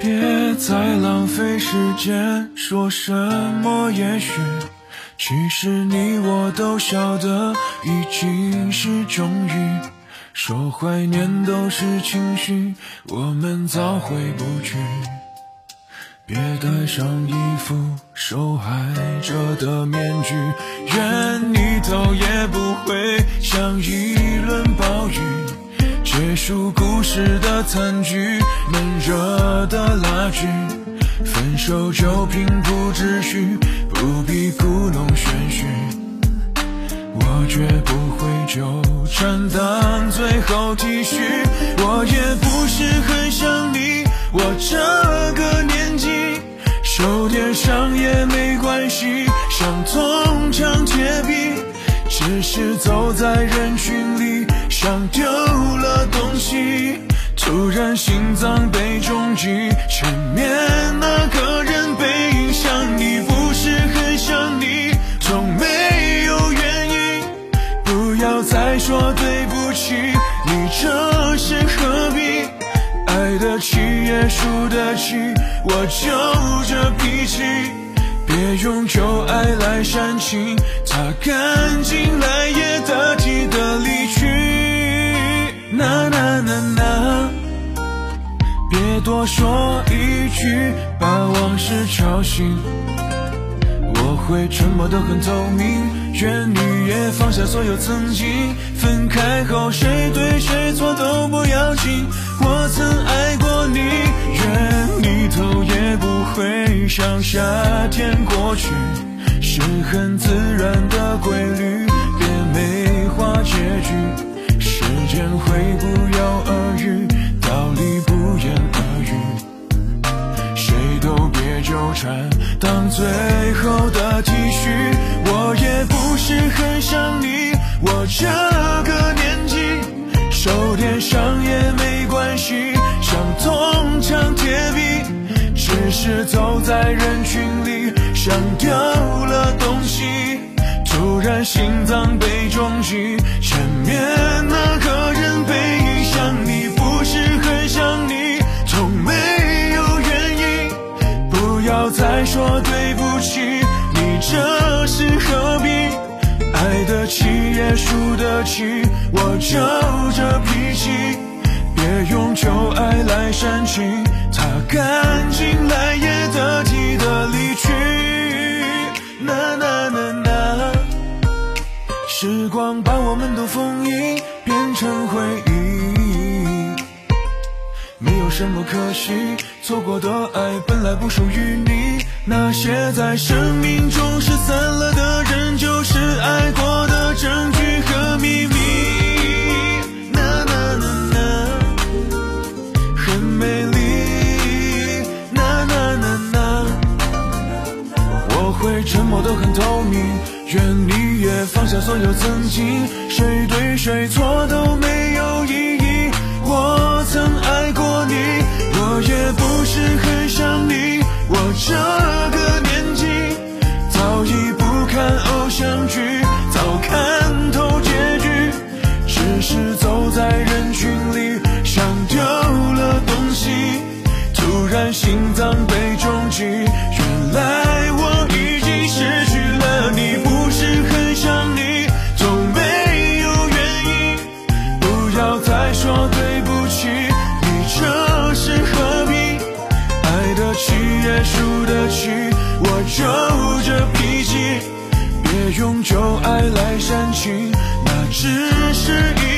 别再浪费时间说什么也许，其实你我都晓得已经是终于。说怀念都是情绪，我们早回不去。别戴上一副受害者的面具，愿你头也不回，像一轮暴。结束故事的残局，闷热的拉锯，分手就平铺直叙，不必故弄玄虚。我绝不会纠缠当最后体恤，我也不是很想你，我这个年纪，受点伤也没关系，像铜墙铁壁，只是走在人群里。像丢，然心脏被重击，前面那个人背影像你，不是很想你，从没有原因。不要再说对不起，你这是何必？爱得起也输得起，我就这脾气，别用旧爱来煽情，擦干净来也得体的离去。呐呐呐呐，多说一句，把往事吵醒。我会沉默得很透明，愿你也放下所有曾经。分开后谁对谁错都不要紧，我曾爱过你，愿你头也不回，像夏天过去，是很自然的规律，别美化结局。时间会不药而愈，穿，当最后的体恤。我也不是很想你，我这个年纪，受点伤也没关系，像铜墙铁壁，只是走在人群里，像丢了东西，突然心脏被重击，前面那个。起，你这是何必？爱得起也输得起，我就这脾气，别用旧爱来煽情，擦干净来也得体的离去。呐呐呐呐，时光把我们都封印，变成回忆，没有什么可惜。错过的爱本来不属于你，那些在生命中失散了的人，就是爱过的证据和秘密。呐呐呐呐，很美丽。呐呐呐呐，我会沉默的很透明，愿你也放下所有曾经，谁对谁错都没有意义。心脏被重击。原来我已经失去了你，不是很想你，总没有原因。不要再说对不起，你这是何必？爱得起也输得起，我就这脾气，别用旧爱来煽情，那只是一。